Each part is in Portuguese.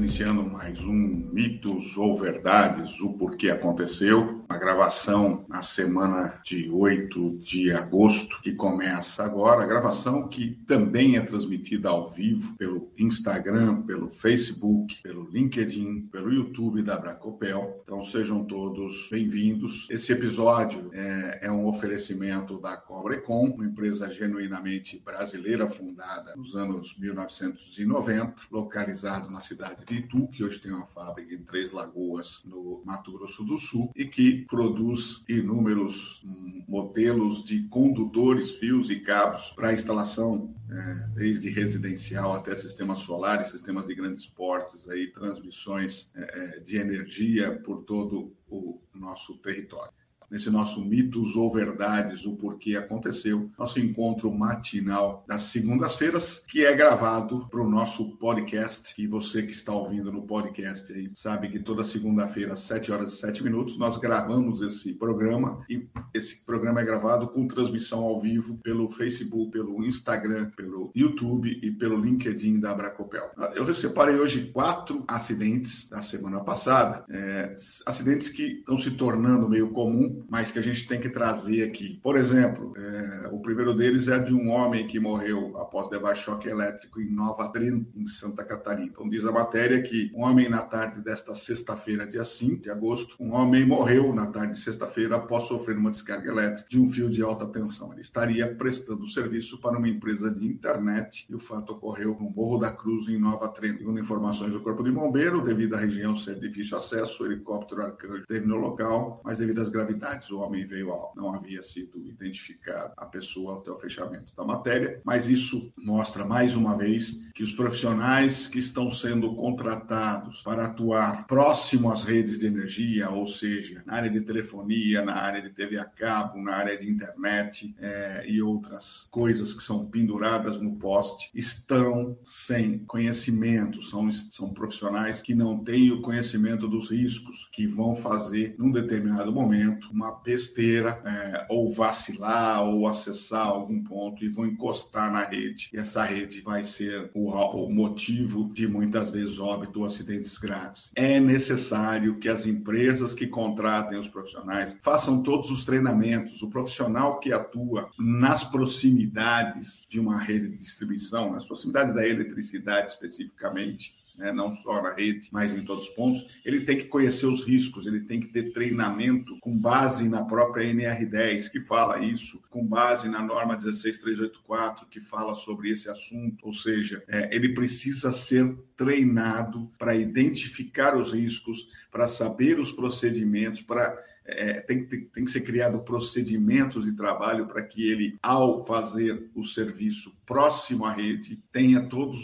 iniciando mais um Mitos ou Verdades, o porquê aconteceu. Uma gravação na semana de 8 de agosto, que começa agora. A gravação que também é transmitida ao vivo pelo Instagram, pelo Facebook, pelo LinkedIn, pelo YouTube da Bracopel. Então sejam todos bem-vindos. Esse episódio é, é um oferecimento da Cobrecom, uma empresa genuinamente brasileira fundada nos anos 1990, localizado na cidade de Itu, que hoje tem uma fábrica em Três Lagoas, no Mato Grosso do Sul, e que produz inúmeros hum, modelos de condutores, fios e cabos para instalação, é, desde residencial até sistemas solares, sistemas de grandes portes, aí, transmissões é, é de energia por todo o nosso território nesse nosso mitos ou verdades, o porquê aconteceu, nosso encontro matinal das segundas-feiras, que é gravado para o nosso podcast. E você que está ouvindo no podcast aí sabe que toda segunda-feira, às 7 horas e 7 minutos, nós gravamos esse programa e esse programa é gravado com transmissão ao vivo pelo Facebook, pelo Instagram, pelo YouTube e pelo LinkedIn da Bracopel. Eu separei hoje quatro acidentes da semana passada, é, acidentes que estão se tornando meio comum mas que a gente tem que trazer aqui. Por exemplo, é, o primeiro deles é de um homem que morreu após levar choque elétrico em Nova Adrien, em Santa Catarina. Então, diz a matéria que um homem, na tarde desta sexta-feira, dia 5 de agosto, um homem morreu na tarde de sexta-feira após sofrer uma descarga elétrica de um fio de alta tensão. Ele estaria prestando serviço para uma empresa de internet e o fato ocorreu no Morro da Cruz, em Nova Trento. Segundo informações do Corpo de Bombeiro, devido à região ser difícil acesso, o helicóptero Arcanjo no local, mas devido às gravidades o homem veio ao, não havia sido identificado a pessoa até o fechamento da matéria, mas isso mostra mais uma vez que os profissionais que estão sendo contratados para atuar próximo às redes de energia, ou seja, na área de telefonia, na área de TV a cabo, na área de internet é, e outras coisas que são penduradas no poste, estão sem conhecimento, são, são profissionais que não têm o conhecimento dos riscos que vão fazer, num determinado momento, uma besteira, é, ou vacilar, ou acessar algum ponto e vão encostar na rede. E essa rede vai ser o, o motivo de muitas vezes óbito ou acidentes graves. É necessário que as empresas que contratem os profissionais façam todos os treinamentos. O profissional que atua nas proximidades de uma rede de distribuição, nas proximidades da eletricidade especificamente, né, não só na rede, mas em todos os pontos, ele tem que conhecer os riscos, ele tem que ter treinamento com base na própria NR10, que fala isso, com base na norma 16384, que fala sobre esse assunto, ou seja, é, ele precisa ser treinado para identificar os riscos, para saber os procedimentos, para é, tem, tem, tem, que ser criado procedimentos de trabalho para que ele, ao fazer o serviço próximo à rede, tenha todas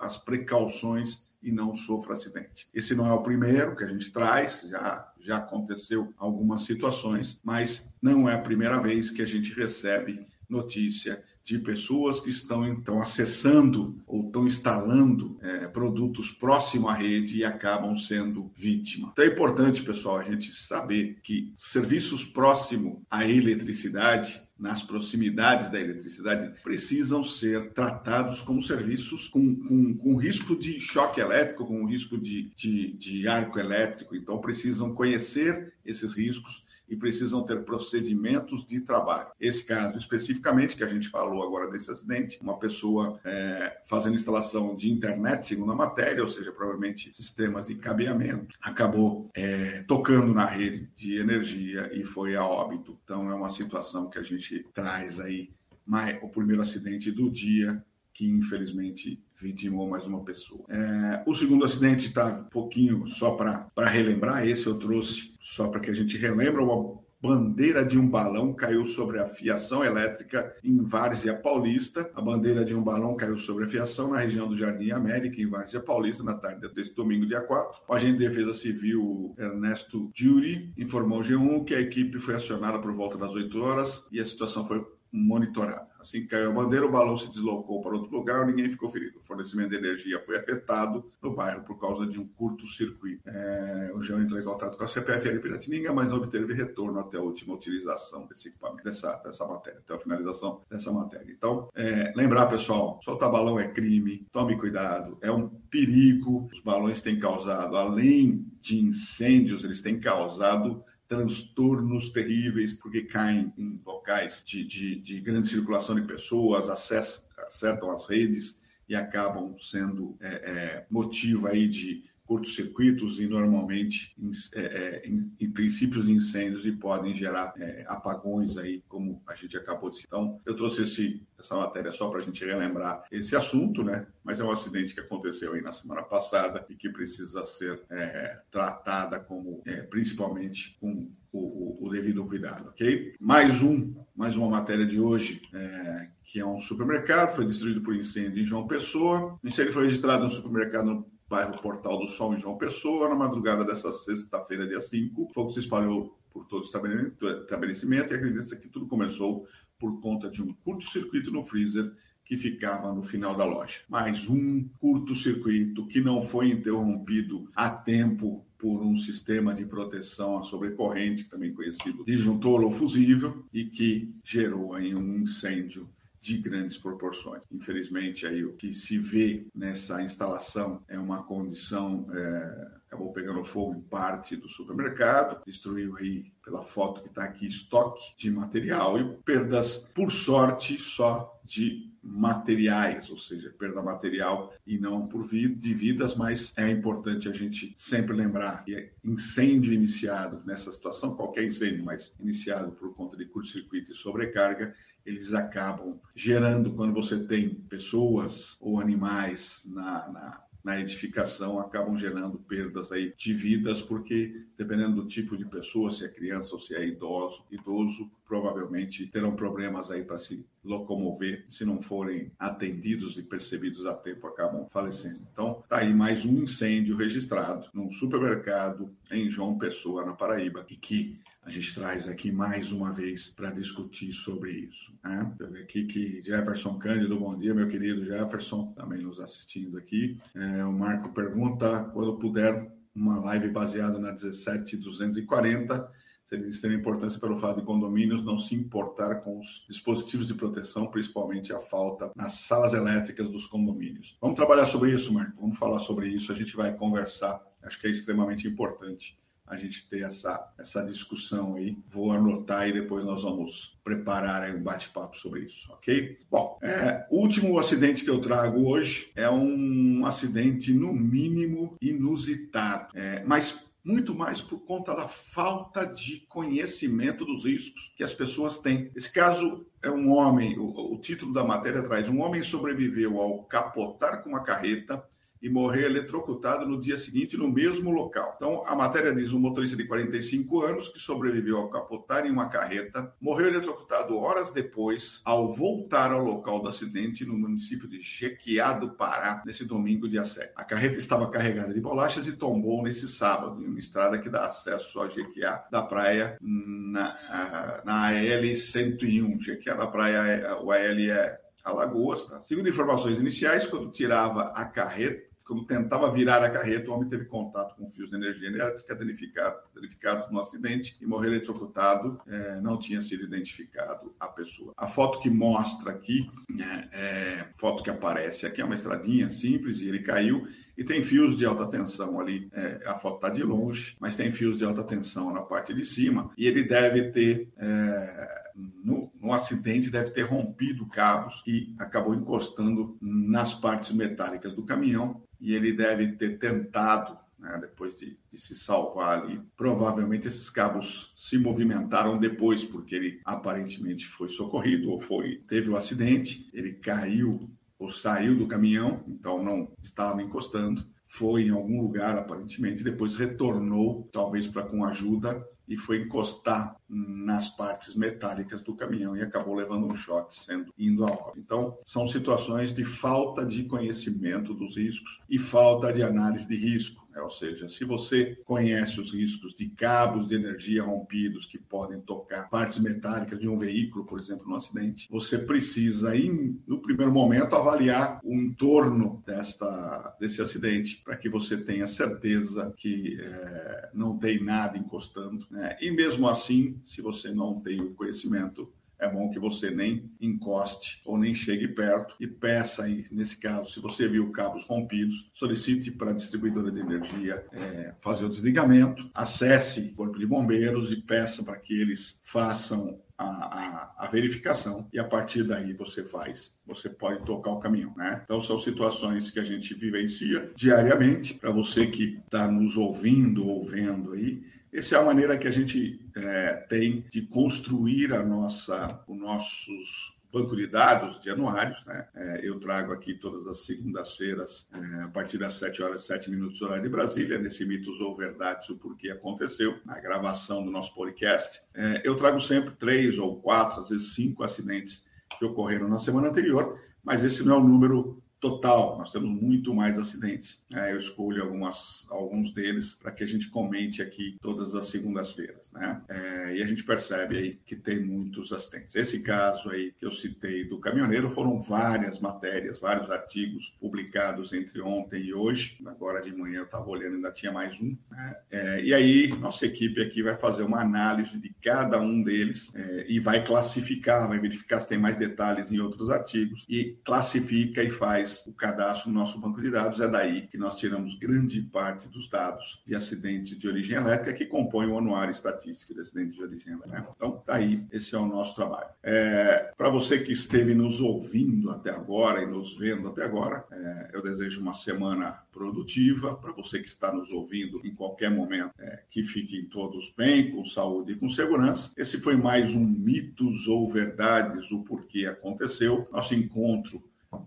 as precauções e não sofra acidente. Esse não é o primeiro que a gente traz, já, já aconteceu algumas situações, mas não é a primeira vez que a gente recebe notícia de pessoas que estão então acessando ou estão instalando é, produtos próximo à rede e acabam sendo vítima. Então é importante, pessoal, a gente saber que serviços próximo à eletricidade nas proximidades da eletricidade precisam ser tratados como serviços com, com, com risco de choque elétrico, com risco de, de, de arco elétrico. Então, precisam conhecer esses riscos e precisam ter procedimentos de trabalho. Esse caso especificamente que a gente falou agora desse acidente, uma pessoa é, fazendo instalação de internet, segundo a matéria, ou seja, provavelmente sistemas de cabeamento, acabou é, tocando na rede de energia e foi a óbito. Então é uma situação que a gente traz aí mais, o primeiro acidente do dia que infelizmente vitimou mais uma pessoa. É, o segundo acidente está um pouquinho só para relembrar, esse eu trouxe só para que a gente relembre, uma bandeira de um balão caiu sobre a fiação elétrica em Várzea Paulista. A bandeira de um balão caiu sobre a fiação na região do Jardim América, em Várzea Paulista, na tarde desse domingo, dia 4. O agente de defesa civil Ernesto Jury informou ao G1 que a equipe foi acionada por volta das 8 horas e a situação foi monitorada. Assim que caiu a bandeira, o balão se deslocou para outro lugar, ninguém ficou ferido. O fornecimento de energia foi afetado no bairro por causa de um curto-circuito. É, o João entrou em contato com a CPFL Piratininga, mas não obteve retorno até a última utilização desse equipamento, dessa, dessa matéria, até a finalização dessa matéria. Então, é, lembrar, pessoal, soltar balão é crime, tome cuidado, é um perigo. Os balões têm causado, além de incêndios, eles têm causado transtornos terríveis, porque caem em locais de, de, de grande circulação de pessoas, acessam, acertam as redes e acabam sendo é, é, motivo aí de curtos-circuitos e normalmente em, é, é, em, em, princípios de incêndios e podem gerar é, apagões aí, como a gente acabou de citar. Então, eu trouxe esse, essa matéria só para a gente relembrar esse assunto, né? Mas é um acidente que aconteceu aí na semana passada e que precisa ser é, tratada como, é, principalmente com o, o, o, devido cuidado, ok? Mais um, mais uma matéria de hoje, é, que é um supermercado, foi destruído por incêndio em João Pessoa. O incêndio foi registrado no supermercado bairro Portal do Sol, em João Pessoa, na madrugada dessa sexta-feira, dia 5. O fogo se espalhou por todo o estabelecimento e acredita que tudo começou por conta de um curto-circuito no freezer que ficava no final da loja. Mais um curto-circuito que não foi interrompido a tempo por um sistema de proteção à sobrecorrente, também conhecido disjuntor ou fusível, e que gerou aí um incêndio de grandes proporções. Infelizmente, aí o que se vê nessa instalação é uma condição é, acabou pegando fogo em parte do supermercado, destruiu aí pela foto que está aqui estoque de material e perdas, por sorte, só de materiais, ou seja, perda material e não por vida, de vidas, mas é importante a gente sempre lembrar que é incêndio iniciado nessa situação, qualquer incêndio, mas iniciado por conta de curto-circuito e sobrecarga, eles acabam gerando, quando você tem pessoas ou animais na, na, na, edificação, acabam gerando perdas aí de vidas, porque dependendo do tipo de pessoa, se é criança ou se é idoso, idoso provavelmente terão problemas aí para se locomover, se não forem atendidos e percebidos a tempo, acabam falecendo. Então, tá aí mais um incêndio registrado num supermercado em João Pessoa, na Paraíba, e que a gente traz aqui mais uma vez para discutir sobre isso. Né? Eu ver aqui que Jefferson Cândido, bom dia, meu querido Jefferson, também nos assistindo aqui. É, o Marco pergunta quando puder uma live baseada na 17240 seria de extrema importância pelo fato de condomínios não se importar com os dispositivos de proteção, principalmente a falta nas salas elétricas dos condomínios. Vamos trabalhar sobre isso, Marco. Vamos falar sobre isso. A gente vai conversar. Acho que é extremamente importante a gente ter essa, essa discussão aí. Vou anotar e depois nós vamos preparar um bate-papo sobre isso, ok? Bom, é, o último acidente que eu trago hoje é um acidente, no mínimo, inusitado, é, mas muito mais por conta da falta de conhecimento dos riscos que as pessoas têm. Esse caso é um homem, o, o título da matéria traz: um homem sobreviveu ao capotar com uma carreta e morrer eletrocutado no dia seguinte no mesmo local. Então, a matéria diz um motorista de 45 anos que sobreviveu ao capotar em uma carreta, morreu eletrocutado horas depois ao voltar ao local do acidente no município de Jequiá do Pará, nesse domingo, dia 7. A carreta estava carregada de bolachas e tombou nesse sábado, em uma estrada que dá acesso a Jequiá da praia na, na AL 101. Jequiá da praia, o AL é Alagoas. Tá? Segundo informações iniciais, quando tirava a carreta, quando tentava virar a carreta, o homem teve contato com fios de energia elétrica danificado, danificados no acidente e morreu eletrocutado. É, não tinha sido identificado a pessoa. A foto que mostra aqui, é, é, foto que aparece aqui, é uma estradinha simples e ele caiu. E tem fios de alta tensão ali. É, a foto está de longe, mas tem fios de alta tensão na parte de cima. E ele deve ter, é, no, no acidente, deve ter rompido cabos que acabou encostando nas partes metálicas do caminhão e ele deve ter tentado, né, depois de, de, se salvar ali, provavelmente esses cabos se movimentaram depois, porque ele aparentemente foi socorrido ou foi teve o um acidente, ele caiu ou saiu do caminhão, então não estava encostando, foi em algum lugar aparentemente, depois retornou, talvez para com ajuda e foi encostar nas partes metálicas do caminhão e acabou levando um choque, sendo indo a óbito. Então, são situações de falta de conhecimento dos riscos e falta de análise de risco. É, ou seja, se você conhece os riscos de cabos de energia rompidos que podem tocar partes metálicas de um veículo, por exemplo, no acidente, você precisa, em, no primeiro momento, avaliar o entorno desta, desse acidente para que você tenha certeza que é, não tem nada encostando. Né? E mesmo assim, se você não tem o conhecimento, é bom que você nem encoste ou nem chegue perto e peça aí, nesse caso, se você viu cabos rompidos, solicite para a distribuidora de energia é, fazer o desligamento, acesse o Corpo de Bombeiros e peça para que eles façam a, a, a, verificação e a partir daí você faz, você pode tocar o caminhão, né? Então são situações que a gente vivencia diariamente. Para você que está nos ouvindo ou vendo aí, essa é a maneira que a gente é, tem de construir a nossa, os nossos banco de dados de anuários. Né? É, eu trago aqui todas as segundas-feiras, é, a partir das 7 horas e 7 minutos, horário de Brasília, nesse Mitos ou Verdades, o porquê aconteceu, na gravação do nosso podcast. É, eu trago sempre três ou quatro, às vezes cinco acidentes que ocorreram na semana anterior, mas esse não é o número total. Nós temos muito mais acidentes. É, eu escolho algumas, alguns deles para que a gente comente aqui todas as segundas-feiras. Né? É, e a gente percebe aí que tem muitos acidentes. Esse caso aí que eu citei do caminhoneiro foram várias matérias, vários artigos publicados entre ontem e hoje. Agora de manhã eu estava olhando, ainda tinha mais um. Né? É, e aí, nossa equipe aqui vai fazer uma análise de cada um deles é, e vai classificar, vai verificar se tem mais detalhes em outros artigos e classifica e faz o cadastro no nosso banco de dados. É daí que nós tiramos grande parte dos dados de acidentes de origem elétrica que compõem o anuário estatístico de acidentes de origem elétrica. Então, daí, tá esse é o nosso trabalho. É, Para você que esteve nos ouvindo até agora e nos vendo até agora, é, eu desejo uma semana produtiva. Para você que está nos ouvindo em qualquer momento, é, que fiquem todos bem, com saúde e com segurança. Esse foi mais um Mitos ou Verdades, o porquê aconteceu. Nosso encontro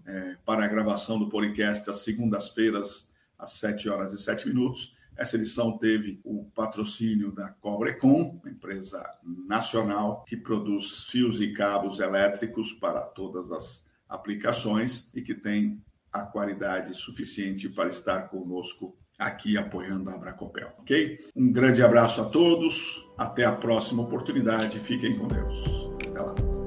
é, para a gravação do podcast às segundas-feiras, às 7 horas e 7 minutos. Essa edição teve o patrocínio da Cobrecon, uma empresa nacional que produz fios e cabos elétricos para todas as aplicações e que tem a qualidade suficiente para estar conosco aqui apoiando a Abracopel, ok? Um grande abraço a todos, até a próxima oportunidade, fiquem com Deus. Até lá.